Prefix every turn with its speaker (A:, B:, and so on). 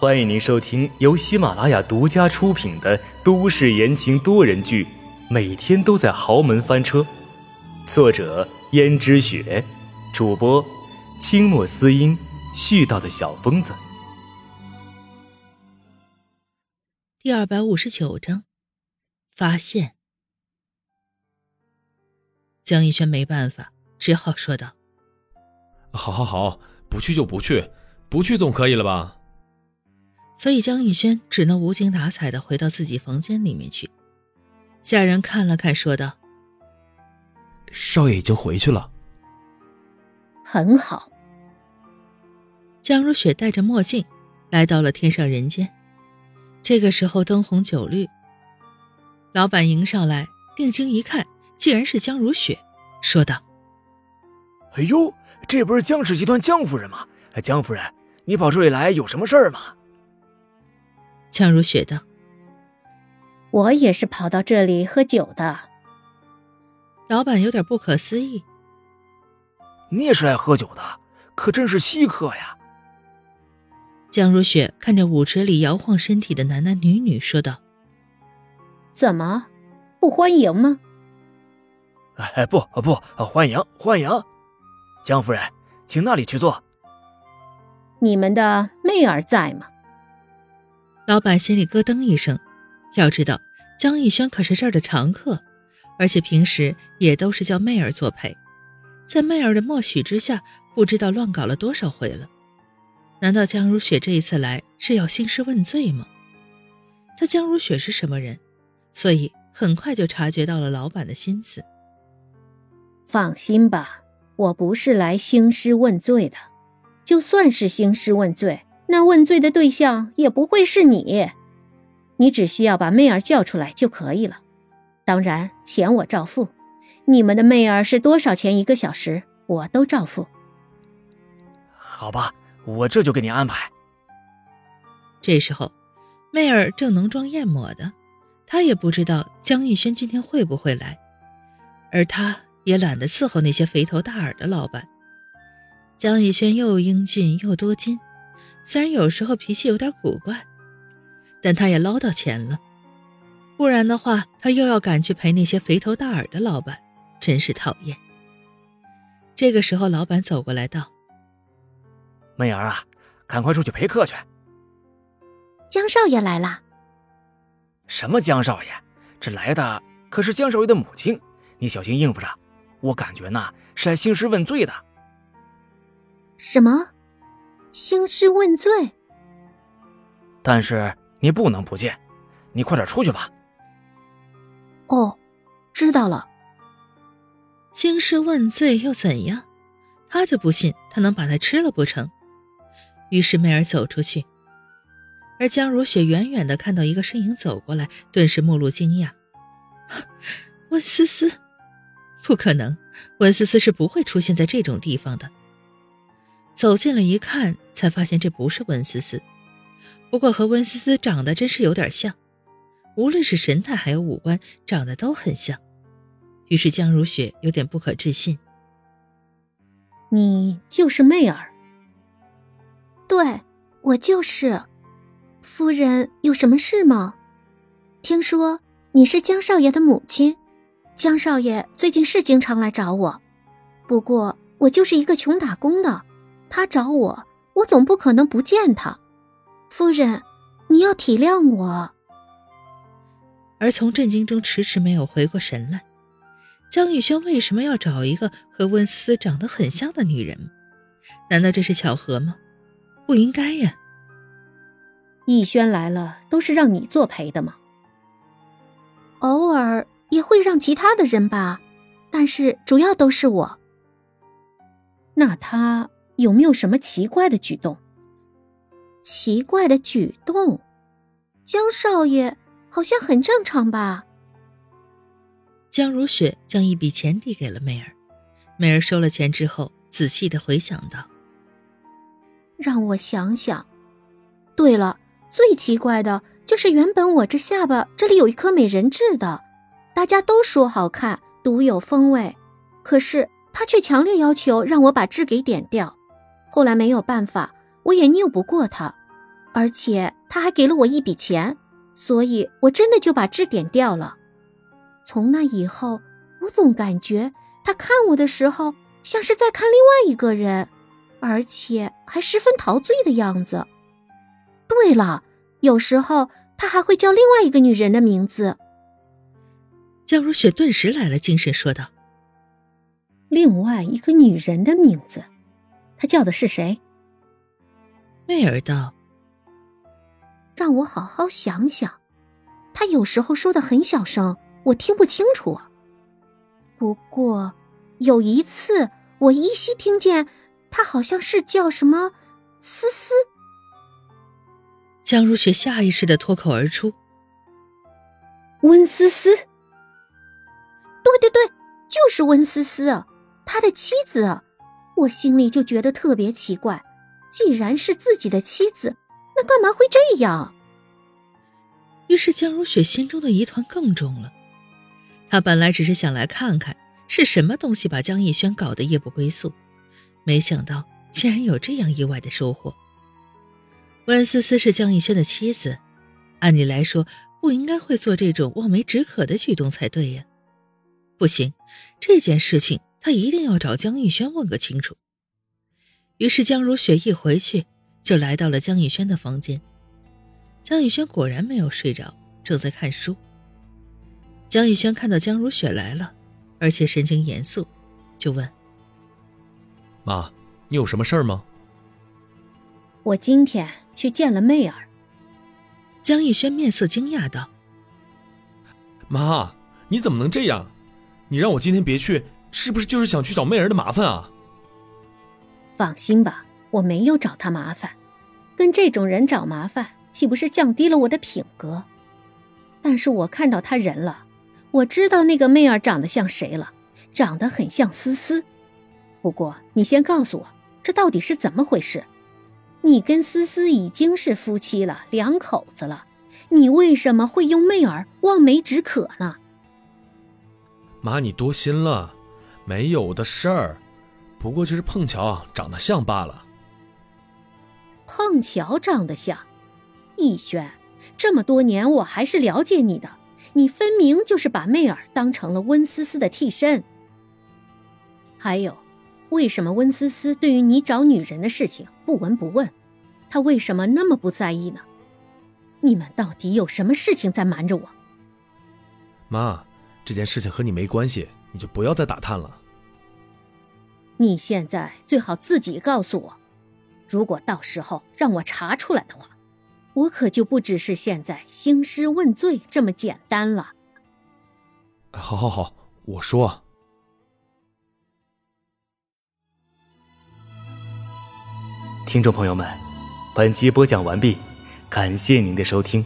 A: 欢迎您收听由喜马拉雅独家出品的都市言情多人剧《每天都在豪门翻车》，作者：胭脂雪，主播：清墨思音，絮叨的小疯子。
B: 第二百五十九章，发现。江逸轩没办法，只好说道：“
C: 好，好，好，不去就不去，不去总可以了吧？”
B: 所以江逸轩只能无精打采的回到自己房间里面去。下人看了看，说道：“
C: 少爷已经回去了。”
D: 很好。
B: 江如雪戴着墨镜，来到了天上人间。这个时候灯红酒绿，老板迎上来，定睛一看。竟然是江如雪，说道：“
E: 哎呦，这不是江氏集团江夫人吗？江夫人，你跑这里来有什么事儿吗？”
B: 江如雪道：“
D: 我也是跑到这里喝酒的。”
B: 老板有点不可思议：“
E: 你也是来喝酒的，可真是稀客呀！”
B: 江如雪看着舞池里摇晃身体的男男女女，说道：“
D: 怎么，不欢迎吗？”
E: 哎不不，欢迎欢迎，江夫人，请那里去坐。
D: 你们的媚儿在吗？
B: 老板心里咯噔一声，要知道江逸轩可是这儿的常客，而且平时也都是叫媚儿作陪，在媚儿的默许之下，不知道乱搞了多少回了。难道江如雪这一次来是要兴师问罪吗？他江如雪是什么人？所以很快就察觉到了老板的心思。
D: 放心吧，我不是来兴师问罪的。就算是兴师问罪，那问罪的对象也不会是你。你只需要把媚儿叫出来就可以了。当然，钱我照付。你们的媚儿是多少钱一个小时，我都照付。
E: 好吧，我这就给你安排。
B: 这时候，媚儿正浓妆艳抹的，她也不知道江逸轩今天会不会来，而她。也懒得伺候那些肥头大耳的老板。江逸轩又英俊又多金，虽然有时候脾气有点古怪，但他也捞到钱了。不然的话，他又要赶去陪那些肥头大耳的老板，真是讨厌。这个时候，老板走过来道：“
E: 媚儿啊，赶快出去陪客去。”
D: 江少爷来了。
E: 什么江少爷？这来的可是江少爷的母亲，你小心应付着。我感觉呢是来兴师问罪的。
D: 什么？兴师问罪？
E: 但是你不能不见，你快点出去吧。
D: 哦，知道了。
B: 兴师问罪又怎样？他就不信他能把他吃了不成？于是媚儿走出去，而江如雪远远的看到一个身影走过来，顿时目露惊讶。温思思。不可能，温思思是不会出现在这种地方的。走近了一看，才发现这不是温思思，不过和温思思长得真是有点像，无论是神态还有五官，长得都很像。于是江如雪有点不可置信：“
D: 你就是媚儿？”“对，我就是。”“夫人有什么事吗？”“听说你是江少爷的母亲。”江少爷最近是经常来找我，不过我就是一个穷打工的，他找我，我总不可能不见他。夫人，你要体谅我。
B: 而从震惊中迟迟没有回过神来，江宇轩为什么要找一个和温思思长得很像的女人？难道这是巧合吗？不应该呀。
D: 逸轩来了，都是让你作陪的吗？偶尔。也会让其他的人吧，但是主要都是我。那他有没有什么奇怪的举动？奇怪的举动，江少爷好像很正常吧？
B: 江如雪将一笔钱递给了媚儿，媚儿收了钱之后，仔细的回想道：“
D: 让我想想。对了，最奇怪的就是原本我这下巴这里有一颗美人痣的。”大家都说好看，独有风味，可是他却强烈要求让我把痣给点掉。后来没有办法，我也拗不过他，而且他还给了我一笔钱，所以我真的就把痣点掉了。从那以后，我总感觉他看我的时候像是在看另外一个人，而且还十分陶醉的样子。对了，有时候他还会叫另外一个女人的名字。
B: 江如雪顿时来了精神，说道：“
D: 另外一个女人的名字，他叫的是谁？”
B: 媚儿道：“
D: 让我好好想想。他有时候说的很小声。”我听不清楚啊。不过有一次，我依稀听见他好像是叫什么“思思”。
B: 江如雪下意识的脱口而出：“
D: 温思思。”对对对，就是温思思，他的妻子。我心里就觉得特别奇怪，既然是自己的妻子，那干嘛会这样？
B: 于是江如雪心中的疑团更重了。她本来只是想来看看是什么东西把江逸轩搞得夜不归宿，没想到竟然有这样意外的收获。温思思是江逸轩的妻子，按理来说不应该会做这种望梅止渴的举动才对呀。不行，这件事情他一定要找江逸轩问个清楚。于是江如雪一回去就来到了江逸轩的房间，江逸轩果然没有睡着，正在看书。江逸轩看到江如雪来了，而且神情严肃，就问：“
C: 妈，你有什么事儿吗？”
D: 我今天去见了媚儿。
B: 江逸轩面色惊讶道：“
C: 妈，你怎么能这样？你让我今天别去，是不是就是想去找媚儿的麻烦啊？”
D: 放心吧，我没有找他麻烦，跟这种人找麻烦，岂不是降低了我的品格？但是我看到他人了。我知道那个媚儿长得像谁了，长得很像思思。不过你先告诉我，这到底是怎么回事？你跟思思已经是夫妻了，两口子了，你为什么会用媚儿望梅止渴呢？
C: 妈，你多心了，没有的事儿，不过就是碰巧长得像罢了。
D: 碰巧长得像，逸轩，这么多年我还是了解你的。你分明就是把媚儿当成了温思思的替身。还有，为什么温思思对于你找女人的事情不闻不问？她为什么那么不在意呢？你们到底有什么事情在瞒着我？
C: 妈，这件事情和你没关系，你就不要再打探了。
D: 你现在最好自己告诉我，如果到时候让我查出来的话。我可就不只是现在兴师问罪这么简单了。
C: 好，好，好，我说。
A: 听众朋友们，本集播讲完毕，感谢您的收听。